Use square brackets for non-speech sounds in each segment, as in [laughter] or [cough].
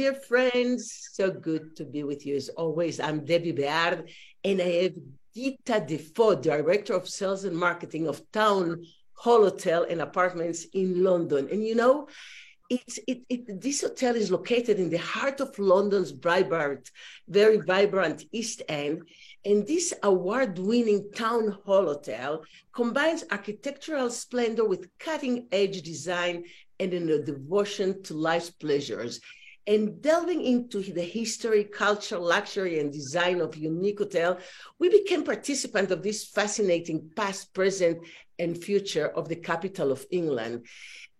dear friends. So good to be with you as always. I'm Deby Beard, and I have Geeta Defoe, Director of Sales and Marketing of Town Hall Hotel and Apartments in London. And you know, it's it, it this hotel is located in the heart of London's vibrant, very vibrant East End. And this award-winning town hall hotel combines architectural splendor with cutting-edge design and a devotion to life's pleasures. And delving into the history, culture, luxury, and design of Unique Hotel, we became participants of this fascinating past, present, and future of the capital of England.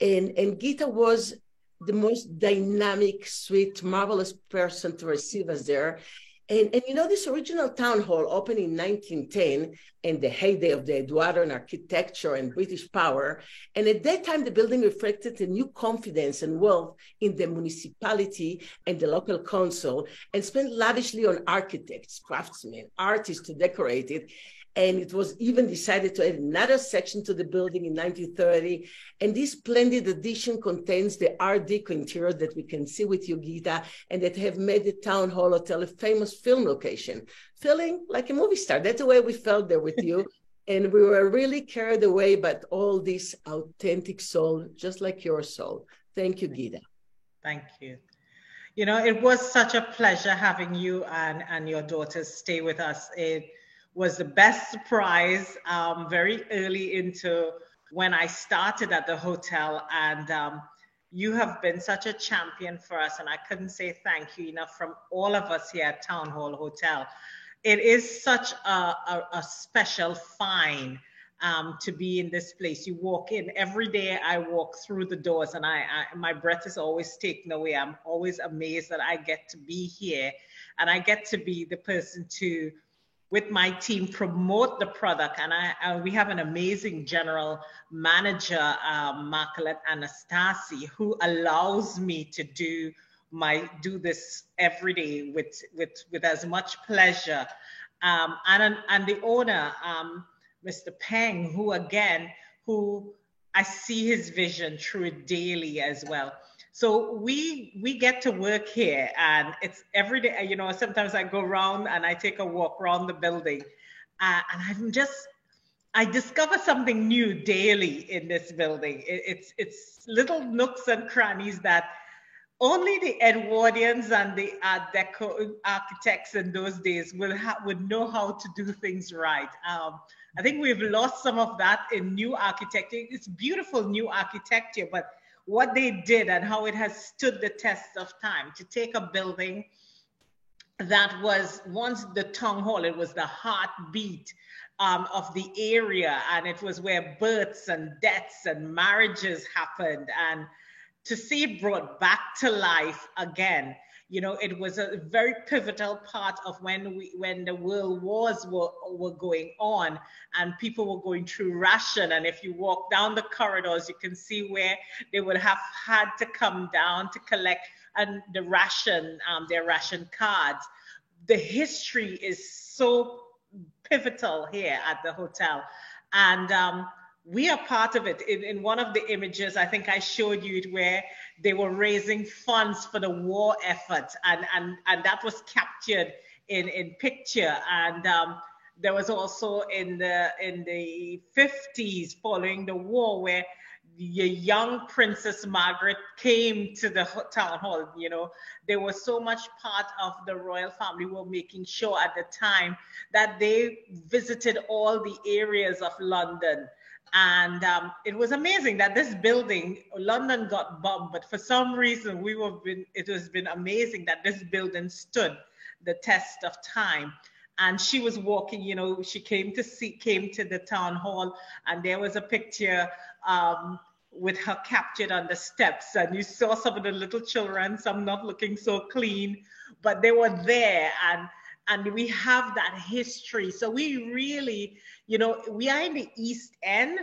And, and Geeta was the most dynamic, sweet, marvelous person to receive us there. And, and you know, this original town hall opened in 1910 in the heyday of the Edwardian architecture and British power. And at that time, the building reflected a new confidence and wealth in the municipality and the local council and spent lavishly on architects, craftsmen, artists to decorate it. And it was even decided to add another section to the building in 1930. And this splendid addition contains the Art Deco interior that we can see with you, Geeta, and that have made the Town Hall Hotel a famous film location, feeling like a movie star. That's the way we felt there with you. [laughs] and we were really carried away by all this authentic soul, just like your soul. Thank you, Geeta. Thank you. You know, it was such a pleasure having you and, and your daughters stay with us. It, was the best surprise um, very early into when I started at the hotel. And um, you have been such a champion for us. And I couldn't say thank you enough from all of us here at Town Hall Hotel. It is such a, a, a special find. Um, to be in this place. You walk in every day. I walk through the doors, and I, I, my breath is always taken away. I'm always amazed that I get to be here, and I get to be the person to with my team promote the product. And I, uh, we have an amazing general manager, Marcolette Anastasi, who allows me to do my do this every day with with with as much pleasure. Um, and and the owner, um, Mr. Peng, who again, who I see his vision through it daily as well. So we we get to work here, and it's every day. You know, sometimes I go around and I take a walk around the building, uh, and I'm just I discover something new daily in this building. It, it's it's little nooks and crannies that only the Edwardians and the Art Deco architects in those days will ha- would know how to do things right. Um, I think we've lost some of that in new architecture. It's beautiful new architecture, but what they did and how it has stood the test of time to take a building that was once the town hall, it was the heartbeat um, of the area, and it was where births and deaths and marriages happened. And to see it brought back to life again you know, it was a very pivotal part of when we when the world wars were, were going on and people were going through ration. And if you walk down the corridors, you can see where they would have had to come down to collect and the ration, um, their ration cards. The history is so pivotal here at the hotel. And um, we are part of it. In, in, one of the images, I think I showed you it where they were raising funds for the war effort, and and and that was captured in in picture. And um, there was also in the in the 50s following the war where the young Princess Margaret came to the town hall. You know, they were so much part of the royal family. Were making sure at the time that they visited all the areas of London and um, it was amazing that this building, London got bombed, but for some reason we were been, it has been amazing that this building stood the test of time. And she was walking, you know, she came to see, came to the town hall, and there was a picture um, with her captured on the steps. And you saw some of the little children, some not looking so clean, but they were there. And and we have that history. So we really, you know, we are in the East End,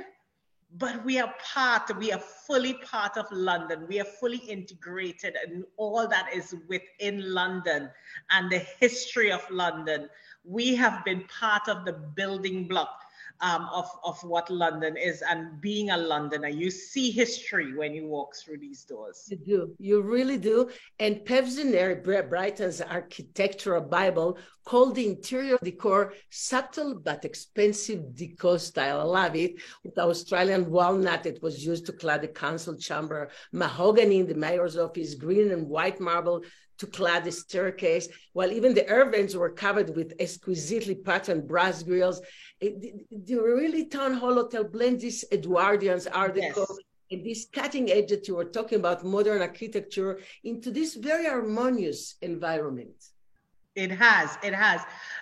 but we are part, we are fully part of London. We are fully integrated and all that is within London and the history of London. We have been part of the building block um, of, of what London is and being a Londoner. You see history when you walk through these doors. You do. You really do. And Pevsner, Britain's architectural Bible, called the interior decor subtle but expensive decor style. I love it. With Australian walnut, it was used to clad the council chamber, mahogany in the mayor's office, green and white marble to clad the staircase, while even the air vents were covered with exquisitely patterned brass grills. It, the, really town hall hotel blends this Edwardian Art Deco yes. and this cutting edge that you were talking about, modern architecture, into this very harmonious environment. It has, it has.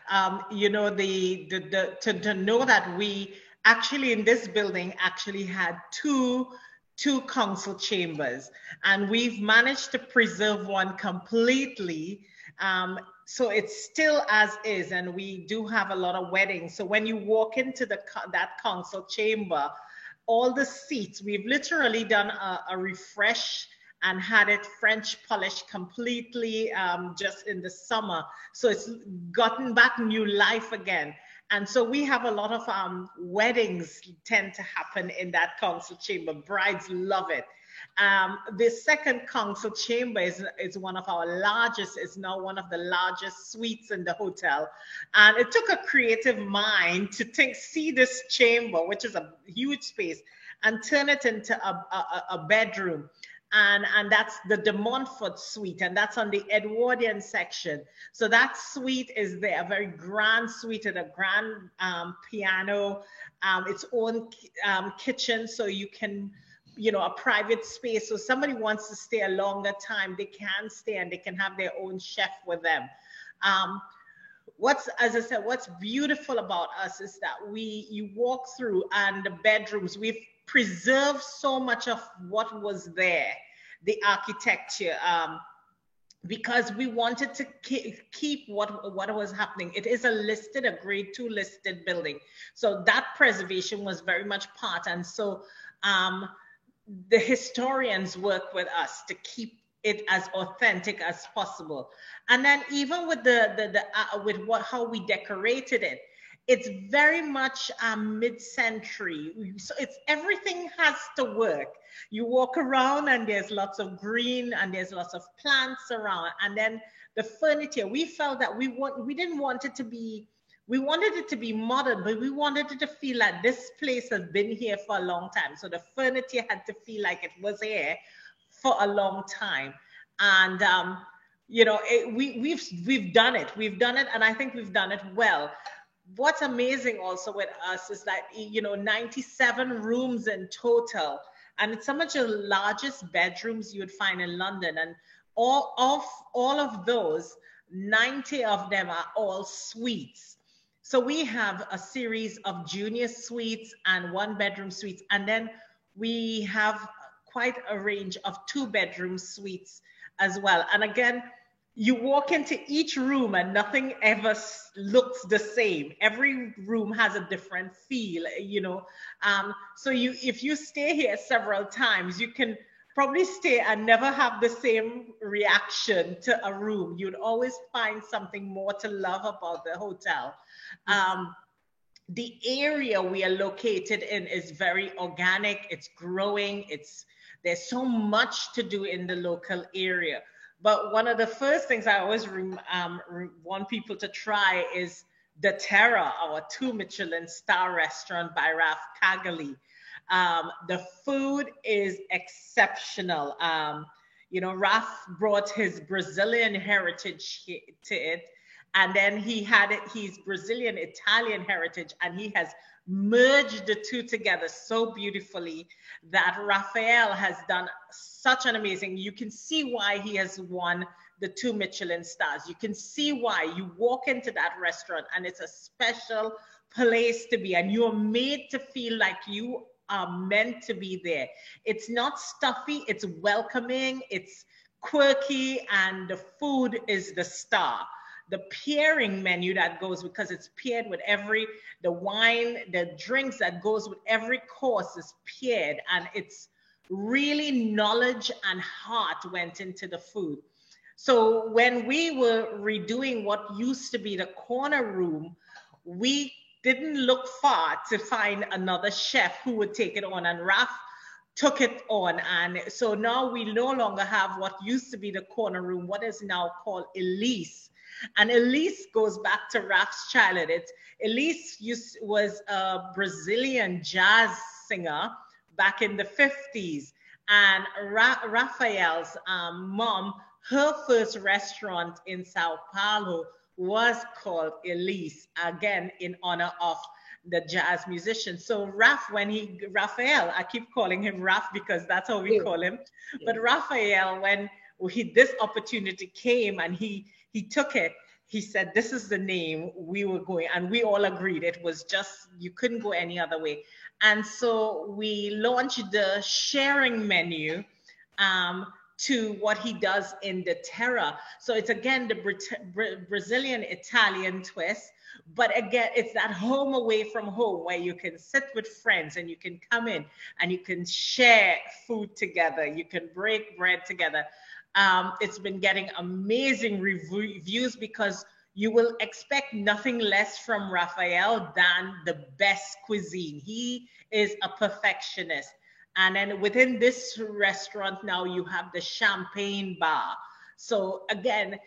Um, you know, the, the, the to, to know that we actually in this building actually had two two council chambers, and we've managed to preserve one completely. Um, so it's still as is, and we do have a lot of weddings. So when you walk into the that council chamber, all the seats we've literally done a, a refresh and had it French polished completely um, just in the summer. So it's gotten back new life again. And so we have a lot of um, weddings tend to happen in that council chamber. Brides love it. Um, the second council chamber is, is one of our largest, is now one of the largest suites in the hotel. And it took a creative mind to think, see this chamber, which is a huge space, and turn it into a, a, a bedroom and and that's the De Montfort suite, and that's on the Edwardian section. So that suite is there, a very grand suite with a grand um, piano, um, its own um, kitchen, so you can, you know, a private space. So somebody wants to stay a longer time, they can stay and they can have their own chef with them. Um, what's as I said, what's beautiful about us is that we you walk through and the bedrooms we've preserved so much of what was there the architecture um, because we wanted to keep what what was happening. It is a listed, a grade two listed building, so that preservation was very much part. And so um, the historians work with us to keep it as authentic as possible. And then even with the the, the uh, with what how we decorated it, it's very much um, mid-century. So it's everything has to work. You walk around and there's lots of green and there's lots of plants around. And then the furniture, we felt that we want we didn't want it to be we wanted it to be modern, but we wanted it to feel like this place has been here for a long time. So the furniture had to feel like it was here for a long time. And um, you know, it, we we've we've done it. We've done it, and I think we've done it well what's amazing also with us is that you know 97 rooms in total. And it's some of the largest bedrooms you would find in london. And all of all of those 90 of them are all suites. So we have a series of junior suites and one bedroom suites. And then we have quite a range of two bedroom suites as well. And again you walk into each room and nothing ever looks the same. Every room has a different feel you know. Um, so you if you stay here several times you can probably stay and never have the same reaction to a room. You'd always find something more to love about the hotel. Um, the area we are located in is very organic. It's growing. It's there's so much to do in the local area but one of the first things I always um, want people to try is Da Terra, our two Michelin star restaurant by Raf Cagali. Um, the food is exceptional. Um, you know, Raf brought his Brazilian heritage to it, and then he had it, Brazilian Italian heritage, and he has merged the two together so beautifully that Raphael has done such an amazing. You can see why he has won the two Michelin stars. You can see why you walk into that restaurant and it's a special place to be, and you're made to feel like you are meant to be there. It's not stuffy, it's welcoming, it's quirky, and the food is the star the pairing menu that goes because it's paired with every the wine the drinks that goes with every course is paired and it's really knowledge and heart went into the food so when we were redoing what used to be the corner room we didn't look far to find another chef who would take it on. And Raf took it on. And so now we no longer have what used to be the corner room, what is now called Elis. And Elis goes back to Raf's childhood. It's, Elis used, was a Brazilian jazz singer back in the 50s. And Ra- Raphael's um, mom, her first restaurant in Sao Paulo was called Elis, again, in honor of the jazz musician. So Raf, when he Raphael, I keep calling him Raf because that's how we yeah. call him. Yeah. But Raphael, when he, this opportunity came and he he took it, he said, "This is the name we were going," and we all agreed it was just you couldn't go any other way. And so we launched the sharing menu. Um, to what he does in Da Terra. So it's again the Bra- Brazilian Italian twist, but again, it's that home away from home where you can sit with friends and you can come in and you can share food together. You can break bread together. Um, it's been getting amazing reviews because you will expect nothing less from Raphael than the best cuisine. He is a perfectionist. And then within this restaurant now you have the champagne bar. So again,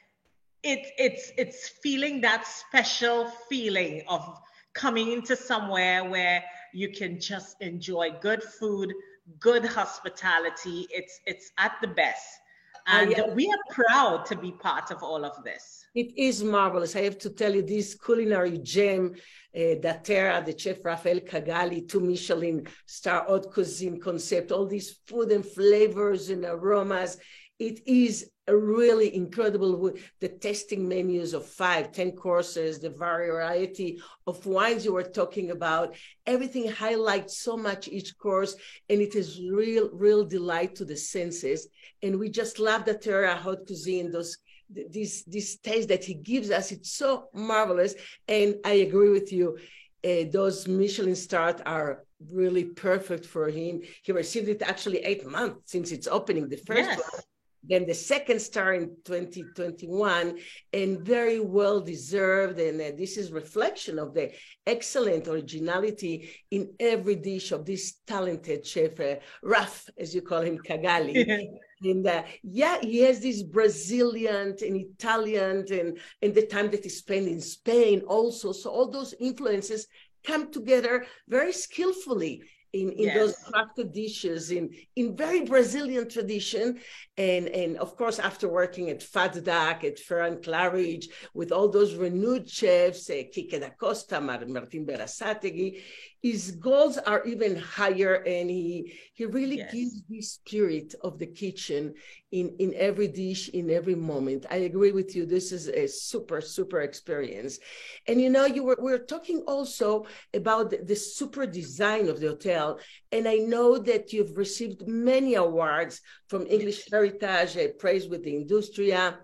it's it's it's feeling that special feeling of coming into somewhere where you can just enjoy good food, good hospitality. It's it's at the best. And uh, yeah. we are proud to be part of all of this. It is marvelous. I have to tell you, this culinary gem, uh, Terra, the chef Rafael Cagali, two Michelin star haute cuisine concept, all these food and flavors and aromas. It is a really incredible with the tasting menus of five, ten courses, the variety of wines you were talking about. Everything highlights so much each course, and it is real, real delight to the senses. And we just love the terra haute cuisine, those this this taste that he gives us. It's so marvelous, and I agree with you. Uh, those Michelin stars are really perfect for him. He received it actually eight months since its opening. The first yes. one then the second star in 2021 and very well deserved and uh, this is reflection of the excellent originality in every dish of this talented chef uh, raf as you call him cagali [laughs] and uh, yeah he has this brazilian and italian and and the time that he spent in spain also. So all those influences come together very skillfully in, in yes. those crafted dishes in, in very Brazilian tradition. And, and of course, after working at Fat Duck, at Ferran Claridge, with all those renewed chefs, uh, Quique Dacosta, Martin Berasategui, his goals are even higher and he he really yes. gives the spirit of the kitchen in in every dish in every moment. I agree with you. This is a super super experience. And you know you were we are talking also about the, the super design of the hotel and i know that you've received many awards from english heritage praise with the industria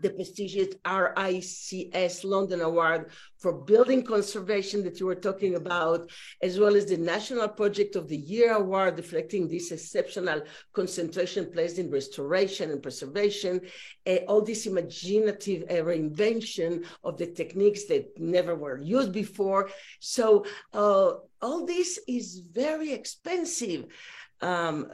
the prestigious RICS London Award for Building Conservation that you were talking about, as well as the National Project of the Year Award, reflecting this exceptional concentration placed in restoration and preservation, uh, all this imaginative uh, reinvention of the techniques that never were used before. So uh, all this is very expensive um,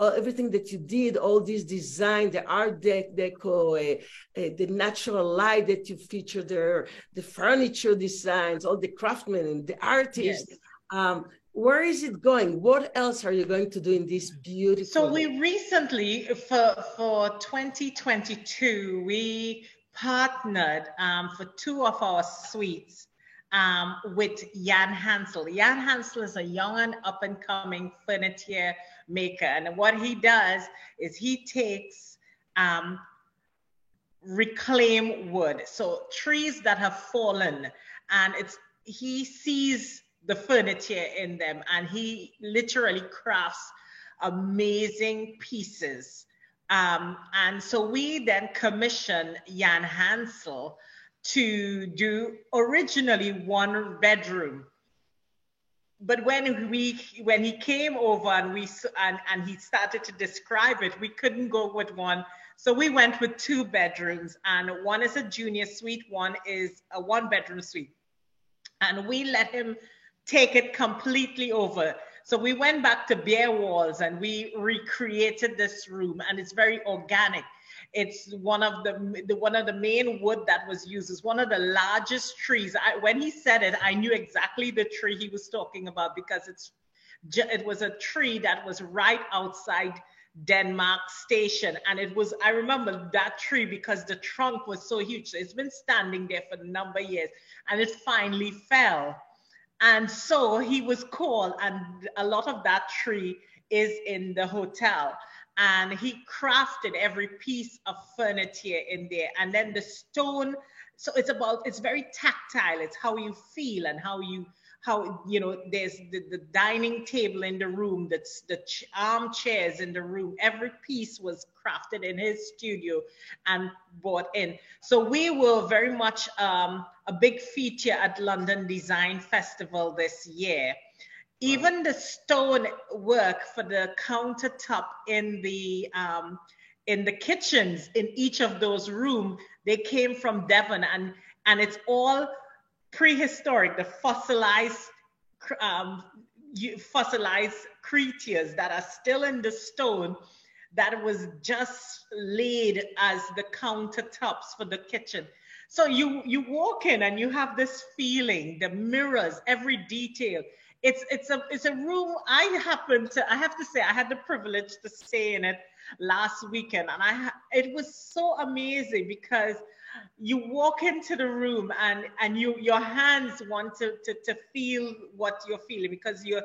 everything that you did, all this design, the art deco, uh, uh, the natural light that you featured there, the furniture designs, all the craftsmen and the artists. Yes. Um, where is it going? What else are you going to do in this beautiful? So we recently, for for 2022, we partnered um, for two of our suites um, with Jan Hendzel. Jan Hendzel is a young and up and coming furniture maker. And what he does is he takes um, reclaim wood, so trees that have fallen, and it's he sees the furniture in them and he literally crafts amazing pieces. Um, and so we then commission Jan Hendzel to do originally one bedroom. But when we when he came over and we and, and he started to describe it, we couldn't go with one. So we went with two bedrooms, and one is a junior suite, one is a one bedroom suite. and we let him take it completely over. So we went back to bare walls and we recreated this room, and it's very organic. It's one of the, the one of the main wood that was used. It's one of the largest trees. I, when he said it, I knew exactly the tree he was talking about because it's it was a tree that was right outside Denmark station. And it was, I remember that tree because the trunk was so huge. So it's been standing there for a number of years and it finally fell. And so he was called, and a lot of that tree is in the hotel. And he crafted every piece of furniture in there. And then the stone, so it's about, it's very tactile. It's how you feel and how you how you know there's the, the dining table in the room that's the ch- armchairs in the room every piece was crafted in his studio and brought in so we were very much um, a big feature at london design festival this year even the stone work for the countertop in the um, in the kitchens in each of those rooms they came from devon and and it's all prehistoric, the fossilized, um, fossilized creatures that are still in the stone that was just laid as the countertops for the kitchen. So you you walk in and you have this feeling, the mirrors, every detail. It's it's a it's a room. I happen to I have to say I had the privilege to stay in it last weekend, and I it was so amazing because you walk into the room and and you your hands want to, to to feel what you're feeling because you're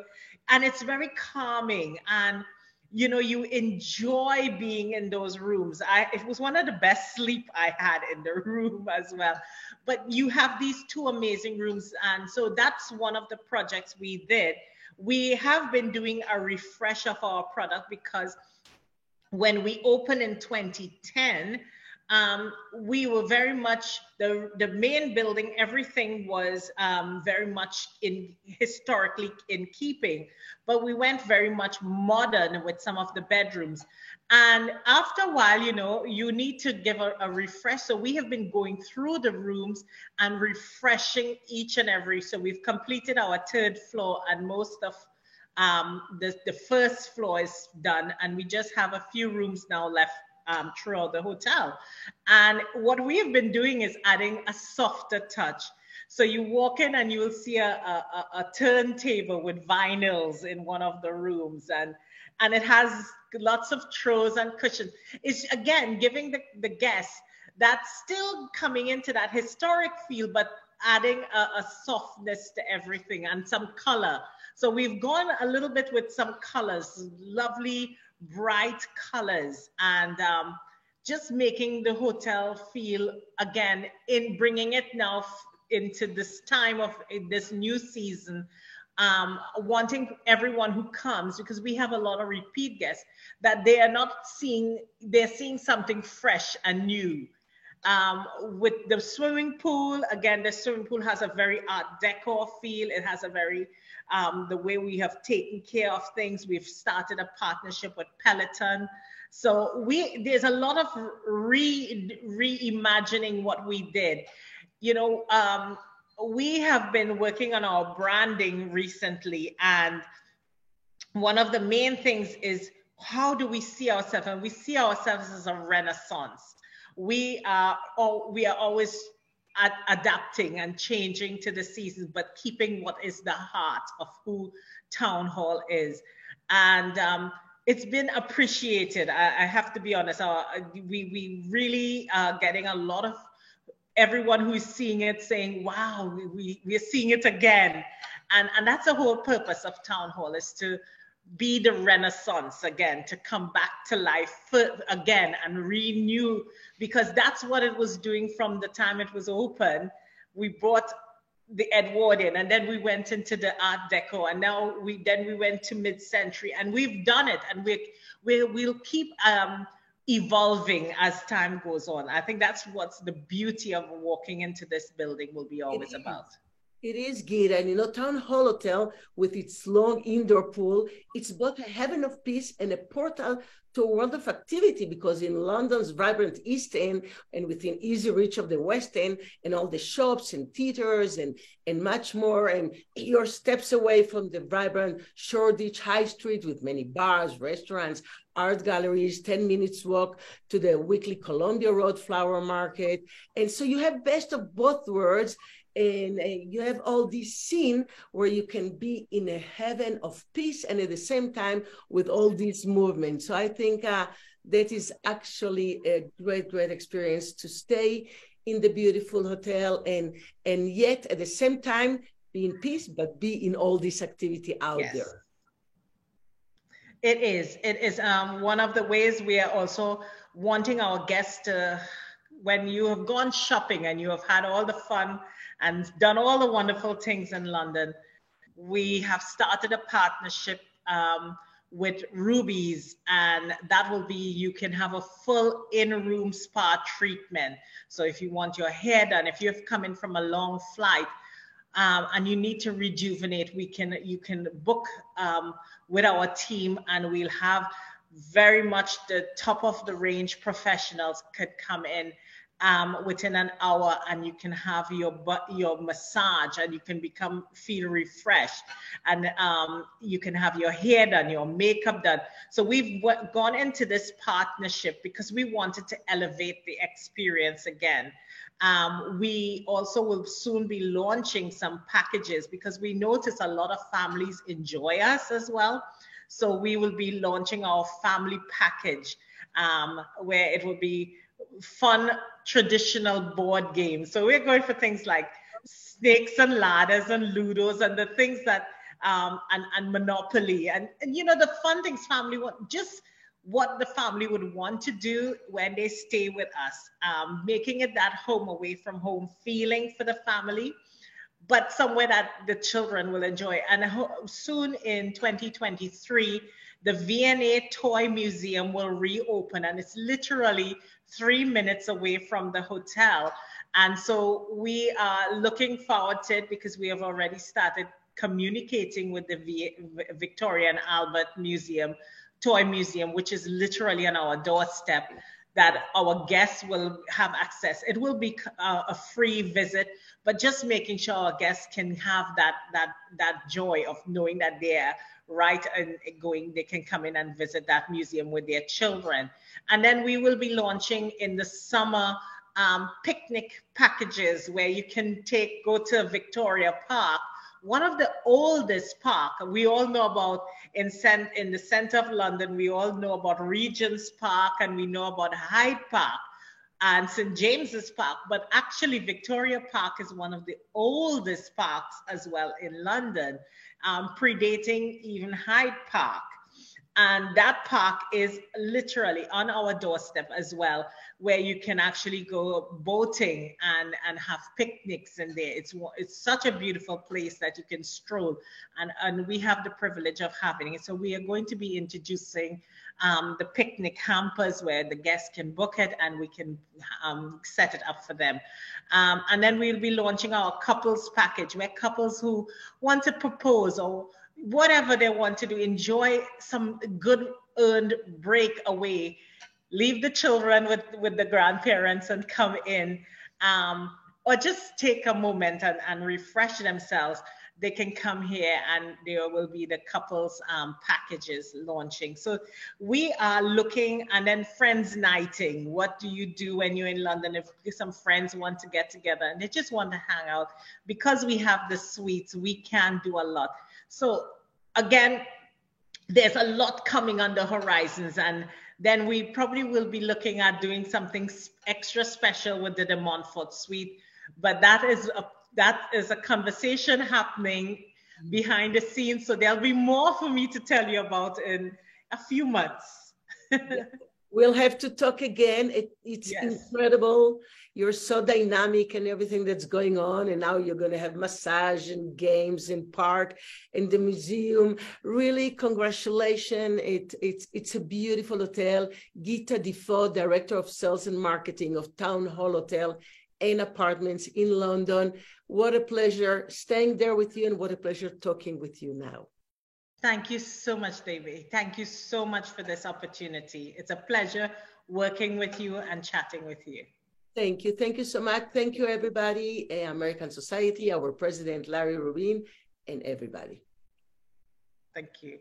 and it's very calming and you know you enjoy being in those rooms. I it was one of the best sleep i had in the [laughs] room as well. But you have these two amazing rooms and so that's one of the projects we did. We have been doing a refresh of our product because when we opened in 2010 um, we were very much the the main building. Everything was um, very much in historically in keeping, but we went very much modern with some of the bedrooms. And after a while, you know, you need to give a, a refresh. So we have been going through the rooms and refreshing each and every. So we've completed our third floor and most of um, the, the first floor is done, and we just have a few rooms now left um, throughout the hotel. And what we have been doing is adding a softer touch. So you walk in and you will see a, a, a turntable with vinyls in one of the rooms and and it has lots of throws and cushions. It's again giving the, the guests that's still coming into that historic feel, but adding a, a, softness to everything and some color. So we've gone a little bit with some colors, lovely bright colors and um, just making the hotel feel again in bringing it now into this time of this new season um, wanting everyone who comes because we have a lot of repeat guests that they are not seeing they're seeing something fresh and new um, with the swimming pool again the swimming pool has a very art deco feel it has a very um, the way we have taken care of things. We've started a partnership with Peloton. So we there's a lot of re reimagining what we did. You know, um, we have been working on our branding recently, and one of the main things is how do we see ourselves? And we see ourselves as a renaissance. We are, we are always ad- adapting and changing to the seasons, but keeping what is the heart of who Town Hall is. And um, it's been appreciated. I, I have to be honest. Uh, we we really are getting a lot of everyone who's seeing it saying, "Wow, we we are seeing it again," and and that's the whole purpose of Town Hall is to be the renaissance again to come back to life again and renew because that's what it was doing from the time it was open. We brought the edwardian and then we went into the art deco and now we then we went to mid-century and we've done it and we, we we'll keep um, evolving as time goes on. I think that's what's the beauty of walking into this building will be always about It is, Geeta. And you know, Town Hall Hotel, with its long indoor pool, it's both a heaven of peace and a portal to a world of activity because in London's vibrant East End and within easy reach of the West End and all the shops and theaters and, and much more, and you're steps away from the vibrant Shoreditch High Street with many bars, restaurants, art galleries, 10 minutes walk to the weekly Columbia Road Flower Market. And so you have best of both worlds and uh, you have all this scene where you can be in a heaven of peace and at the same time with all these movements. So i think uh, that is actually a great great experience to stay in the beautiful hotel and and yet at the same time be in peace but be in all this activity out yes. there. It is. It is um, one of the ways we are also wanting our guests to when you have gone shopping and you have had all the fun and done all the wonderful things in London, we have started a partnership um, with Ruby's, and that will be you can have a full in-room spa treatment. So if you want your hair done, if you've come in from a long flight, um, and you need to rejuvenate, we can you can book um, with our team, and we'll have very much the top of the range professionals could come in um, within an hour and you can have your your massage and you can become feel refreshed. And um, you can have your hair done your makeup done. So we've w- gone into this partnership because we wanted to elevate the experience again. Um, we also will soon be launching some packages because we notice a lot of families enjoy us as well. So we will be launching our family package um, where it will be fun traditional board games. So we're going for things like snakes and ladders and ludos and the things that um, and, and monopoly. And, and you know the fun things family want just what the family would want to do when they stay with us. Um, making it that home away from home feeling for the family but somewhere that the children will enjoy. And soon in 2023 the V&A Toy Museum will reopen, and it's literally three minutes away from the hotel. And so we are looking forward to it because we have already started communicating with the v- Victoria and Albert Museum, Toy Museum, which is literally on our doorstep that our guests will have access. It will be uh, a free visit, but just making sure our guests can have that that that joy of knowing that they're right and going they can come in and visit that museum with their children and then we will be launching in the summer um, picnic packages where you can take go to victoria park one of the oldest park we all know about in, cent- in the center of london we all know about regent's park and we know about hyde park and St. James's Park, but actually Victoria Park is one of the oldest parks as well in London um, predating even Hyde Park. And that park is literally on our doorstep as well, where you can actually go boating and, and have picnics in there. It's, it's such a beautiful place that you can stroll. And, and we have the privilege of having it. So we are going to be introducing um, the picnic hampers where the guests can book it and we can um, set it up for them. Um, and then we'll be launching our couples package where couples who want to propose or whatever they want to do, enjoy some good earned break away, leave the children with, with the grandparents and come in. Um, or just take a moment and, and refresh themselves they can come here and there will be the couples um, packages launching. So we are looking and then friends nighting. What do you do when you're in London if some friends want to get together and they just want to hang out? Because we have the suites, we can do a lot. So again, there's a lot coming on the horizons and then we probably will be looking at doing something extra special with the De Montfort suite but that is a that is a conversation happening behind the scenes. So there'll be more for me to tell you about in a few months. [laughs] we'll have to talk again. It, it's yes. incredible you're so dynamic and everything that's going on and now you're going to have massage and games in park in the museum really congratulations it, it's it's a beautiful hotel geeta defoe director of sales and marketing of town hall hotel and apartments in london what a pleasure staying there with you and what a pleasure talking with you now Thank you so much, David. Thank you so much for this opportunity. It's a pleasure working with you and chatting with you. Thank you. Thank you so much. Thank you, everybody, eh, American Society, our president, Larry Rubin, and everybody. Thank you.